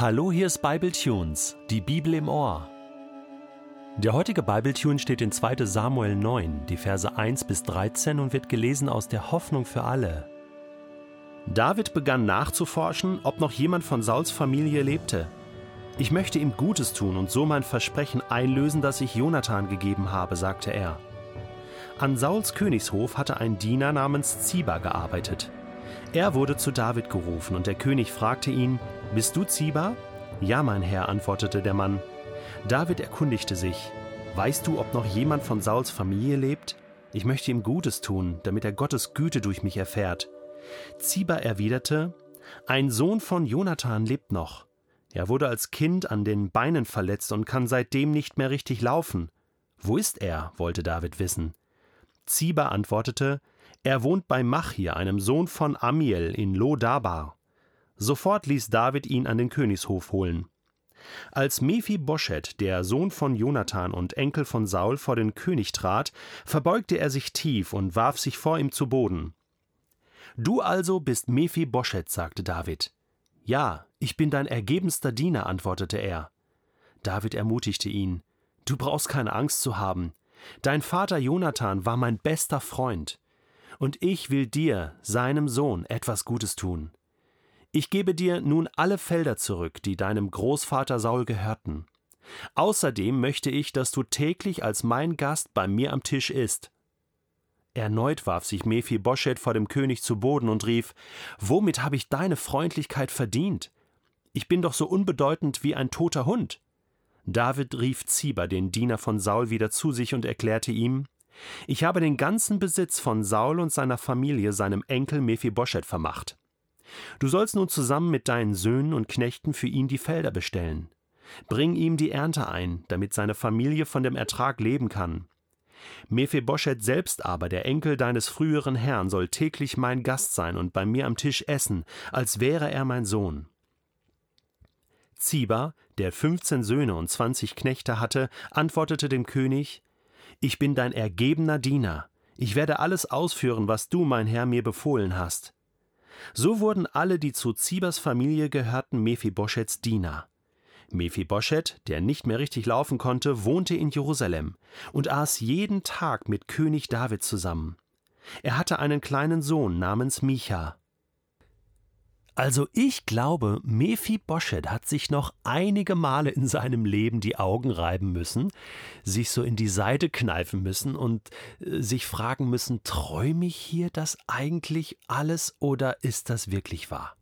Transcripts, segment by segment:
Hallo, hier ist Bible Tunes, die Bibel im Ohr. Der heutige Bible Tune steht in 2. Samuel 9, die Verse 1 bis 13 und wird gelesen aus der Hoffnung für alle. David begann nachzuforschen, ob noch jemand von Sauls Familie lebte. Ich möchte ihm Gutes tun und so mein Versprechen einlösen, das ich Jonathan gegeben habe, sagte er. An Sauls Königshof hatte ein Diener namens Ziba gearbeitet. Er wurde zu David gerufen und der König fragte ihn, Bist du Ziba? Ja, mein Herr, antwortete der Mann. David erkundigte sich, Weißt du, ob noch jemand von Sauls Familie lebt? Ich möchte ihm Gutes tun, damit er Gottes Güte durch mich erfährt. Ziba erwiderte, Ein Sohn von Jonathan lebt noch. Er wurde als Kind an den Beinen verletzt und kann seitdem nicht mehr richtig laufen. Wo ist er? wollte David wissen. Ziba antwortete, er wohnt bei Machir, einem Sohn von Amiel in Lo-Dabar. Sofort ließ David ihn an den Königshof holen. Als Mephibosheth, der Sohn von Jonathan und Enkel von Saul, vor den König trat, verbeugte er sich tief und warf sich vor ihm zu Boden. Du also bist Mephibosheth, sagte David. Ja, ich bin dein ergebenster Diener, antwortete er. David ermutigte ihn. Du brauchst keine Angst zu haben. Dein Vater Jonathan war mein bester Freund, und ich will dir, seinem Sohn, etwas Gutes tun. Ich gebe dir nun alle Felder zurück, die deinem Großvater Saul gehörten. Außerdem möchte ich, dass du täglich als mein Gast bei mir am Tisch isst. Erneut warf sich Mephibosheth vor dem König zu Boden und rief: Womit habe ich deine Freundlichkeit verdient? Ich bin doch so unbedeutend wie ein toter Hund. David rief Ziba, den Diener von Saul, wieder zu sich und erklärte ihm: Ich habe den ganzen Besitz von Saul und seiner Familie seinem Enkel Mephibosheth vermacht. Du sollst nun zusammen mit deinen Söhnen und Knechten für ihn die Felder bestellen. Bring ihm die Ernte ein, damit seine Familie von dem Ertrag leben kann. Mephibosheth selbst aber, der Enkel deines früheren Herrn, soll täglich mein Gast sein und bei mir am Tisch essen, als wäre er mein Sohn. Ziba, der fünfzehn Söhne und zwanzig Knechte hatte, antwortete dem König Ich bin dein ergebener Diener, ich werde alles ausführen, was du, mein Herr, mir befohlen hast. So wurden alle, die zu Zibas Familie gehörten, Mephibosheths Diener. Mephibosheth, der nicht mehr richtig laufen konnte, wohnte in Jerusalem und aß jeden Tag mit König David zusammen. Er hatte einen kleinen Sohn namens Micha. Also ich glaube, Mephibosheth hat sich noch einige Male in seinem Leben die Augen reiben müssen, sich so in die Seite kneifen müssen und äh, sich fragen müssen, träume ich hier das eigentlich alles oder ist das wirklich wahr?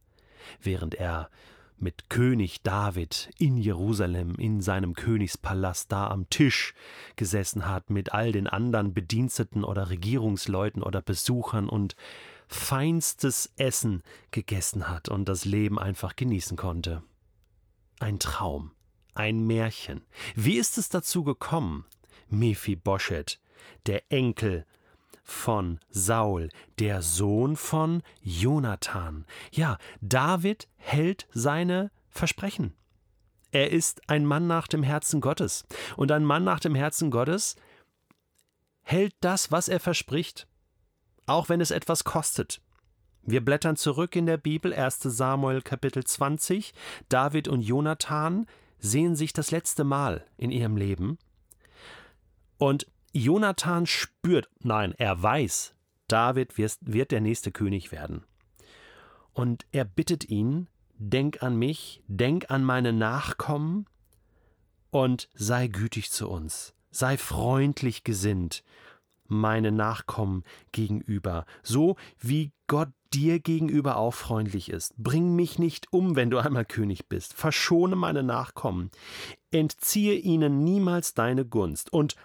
Während er mit König David in Jerusalem, in seinem Königspalast da am Tisch gesessen hat, mit all den anderen Bediensteten oder Regierungsleuten oder Besuchern und feinstes Essen gegessen hat und das Leben einfach genießen konnte. Ein Traum, ein Märchen. Wie ist es dazu gekommen? Mephibosheth, der Enkel von Saul, der Sohn von Jonathan. Ja, David hält seine Versprechen. Er ist ein Mann nach dem Herzen Gottes. Und ein Mann nach dem Herzen Gottes hält das, was er verspricht auch wenn es etwas kostet. Wir blättern zurück in der Bibel, 1 Samuel Kapitel 20. David und Jonathan sehen sich das letzte Mal in ihrem Leben. Und Jonathan spürt, nein, er weiß, David wird der nächste König werden. Und er bittet ihn, denk an mich, denk an meine Nachkommen und sei gütig zu uns, sei freundlich gesinnt, meine Nachkommen gegenüber, so wie Gott dir gegenüber auch freundlich ist. Bring mich nicht um, wenn du einmal König bist. Verschone meine Nachkommen. Entziehe ihnen niemals deine Gunst. Und,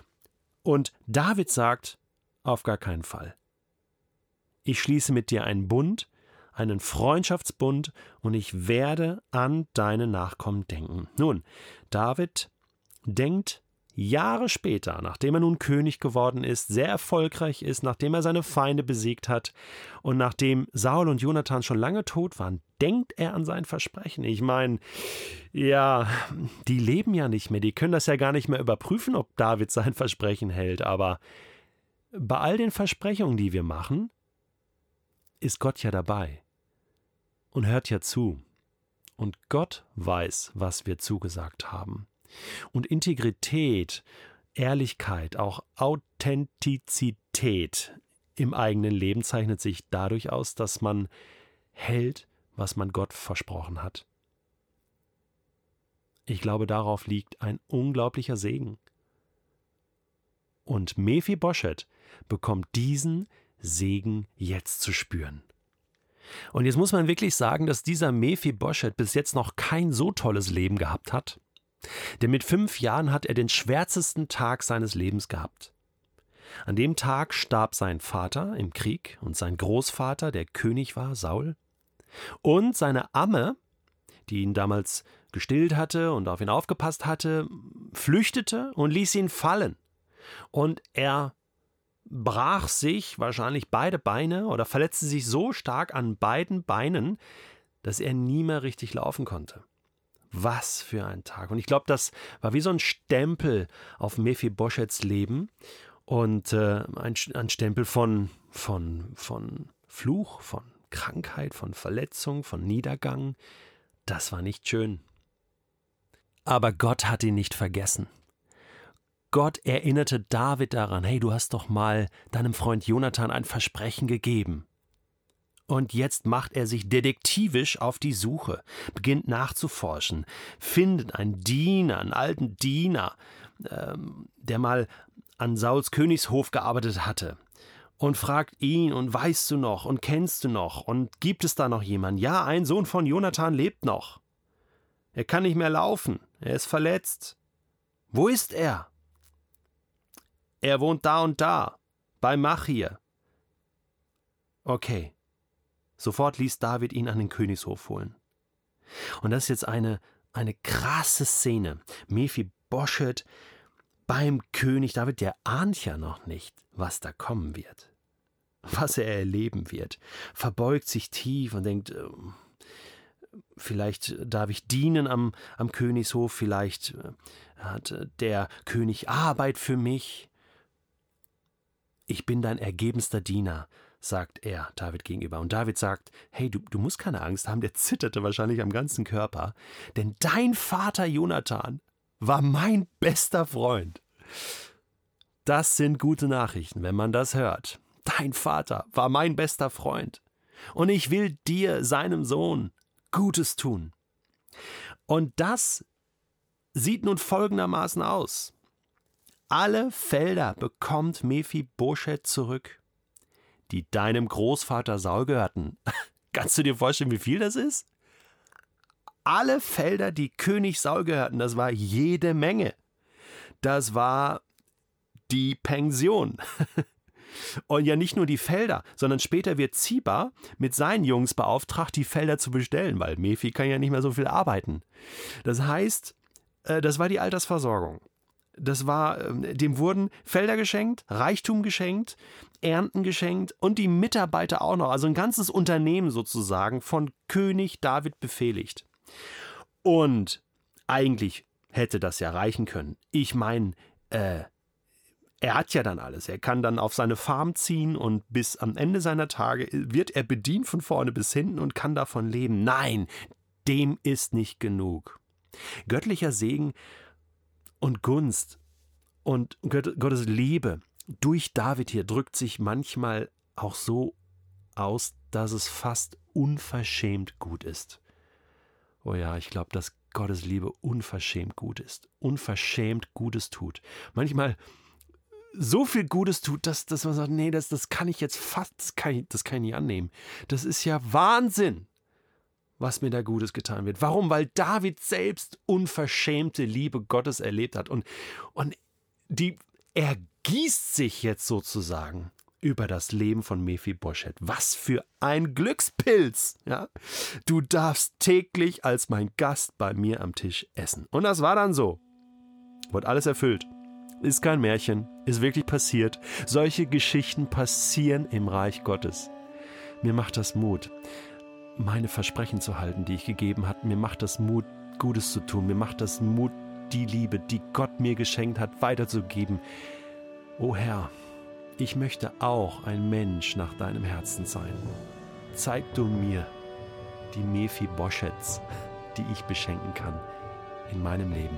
und David sagt, auf gar keinen Fall. Ich schließe mit dir einen Bund, einen Freundschaftsbund, und ich werde an deine Nachkommen denken. Nun, David denkt Jahre später, nachdem er nun König geworden ist, sehr erfolgreich ist, nachdem er seine Feinde besiegt hat und nachdem Saul und Jonathan schon lange tot waren, denkt er an sein Versprechen. Ich meine, ja, die leben ja nicht mehr, die können das ja gar nicht mehr überprüfen, ob David sein Versprechen hält, aber bei all den Versprechungen, die wir machen, ist Gott ja dabei und hört ja zu Und Gott weiß, was wir zugesagt haben. Und Integrität, Ehrlichkeit, auch Authentizität im eigenen Leben zeichnet sich dadurch aus, dass man hält, was man Gott versprochen hat. Ich glaube, darauf liegt ein unglaublicher Segen. Und Mephibosheth bekommt diesen Segen jetzt zu spüren. Und jetzt muss man wirklich sagen, dass dieser Mephibosheth bis jetzt noch kein so tolles Leben gehabt hat. Denn mit fünf Jahren hat er den schwärzesten Tag seines Lebens gehabt. An dem Tag starb sein Vater im Krieg und sein Großvater, der König war, Saul, und seine Amme, die ihn damals gestillt hatte und auf ihn aufgepasst hatte, flüchtete und ließ ihn fallen. Und er brach sich wahrscheinlich beide Beine oder verletzte sich so stark an beiden Beinen, dass er nie mehr richtig laufen konnte. Was für ein Tag. Und ich glaube, das war wie so ein Stempel auf Mephiboshets Leben und äh, ein, ein Stempel von, von, von Fluch, von Krankheit, von Verletzung, von Niedergang. Das war nicht schön. Aber Gott hat ihn nicht vergessen. Gott erinnerte David daran, hey, du hast doch mal deinem Freund Jonathan ein Versprechen gegeben. Und jetzt macht er sich detektivisch auf die Suche, beginnt nachzuforschen, findet einen Diener, einen alten Diener, ähm, der mal an Sauls Königshof gearbeitet hatte, und fragt ihn, und weißt du noch, und kennst du noch, und gibt es da noch jemanden? Ja, ein Sohn von Jonathan lebt noch. Er kann nicht mehr laufen, er ist verletzt. Wo ist er? Er wohnt da und da, bei Machir. Okay. Sofort ließ David ihn an den Königshof holen. Und das ist jetzt eine, eine krasse Szene. Mephibosheth beim König David, der ahnt ja noch nicht, was da kommen wird, was er erleben wird, verbeugt sich tief und denkt, äh, vielleicht darf ich dienen am, am Königshof, vielleicht äh, hat der König Arbeit für mich. Ich bin dein ergebenster Diener, sagt er David gegenüber. Und David sagt, hey, du, du musst keine Angst haben, der zitterte wahrscheinlich am ganzen Körper, denn dein Vater Jonathan war mein bester Freund. Das sind gute Nachrichten, wenn man das hört. Dein Vater war mein bester Freund. Und ich will dir, seinem Sohn, Gutes tun. Und das sieht nun folgendermaßen aus. Alle Felder bekommt Mephibosheth zurück, die deinem Großvater Saul gehörten. Kannst du dir vorstellen, wie viel das ist? Alle Felder, die König Saul gehörten, das war jede Menge. Das war die Pension. Und ja nicht nur die Felder, sondern später wird Ziba mit seinen Jungs beauftragt, die Felder zu bestellen, weil Mephi kann ja nicht mehr so viel arbeiten. Das heißt, äh, das war die Altersversorgung. Das war, ähm, dem wurden Felder geschenkt, Reichtum geschenkt, Ernten geschenkt und die Mitarbeiter auch noch. Also ein ganzes Unternehmen sozusagen von König David befehligt. Und eigentlich hätte das ja reichen können. Ich meine, äh, er hat ja dann alles. Er kann dann auf seine Farm ziehen und bis am Ende seiner Tage wird er bedient von vorne bis hinten und kann davon leben. Nein, dem ist nicht genug. Göttlicher Segen und Gunst und Gottes Liebe durch David hier drückt sich manchmal auch so aus, dass es fast unverschämt gut ist. Oh ja, ich glaube, dass Gottes Liebe unverschämt gut ist, unverschämt Gutes tut. Manchmal so viel Gutes tut, dass, dass man sagt, nee, das, das kann ich jetzt fast, das kann ich, das kann ich nicht annehmen. Das ist ja Wahnsinn was mir da Gutes getan wird. Warum? Weil David selbst unverschämte Liebe Gottes erlebt hat. Und, und die ergießt sich jetzt sozusagen über das Leben von Mephibosheth. Was für ein Glückspilz! Ja? Du darfst täglich als mein Gast bei mir am Tisch essen. Und das war dann so. Wurde alles erfüllt. Ist kein Märchen, ist wirklich passiert. Solche Geschichten passieren im Reich Gottes. Mir macht das Mut meine Versprechen zu halten, die ich gegeben habe. Mir macht das Mut, Gutes zu tun. Mir macht das Mut, die Liebe, die Gott mir geschenkt hat, weiterzugeben. O Herr, ich möchte auch ein Mensch nach deinem Herzen sein. Zeig du mir die Mephiboshets, die ich beschenken kann in meinem Leben.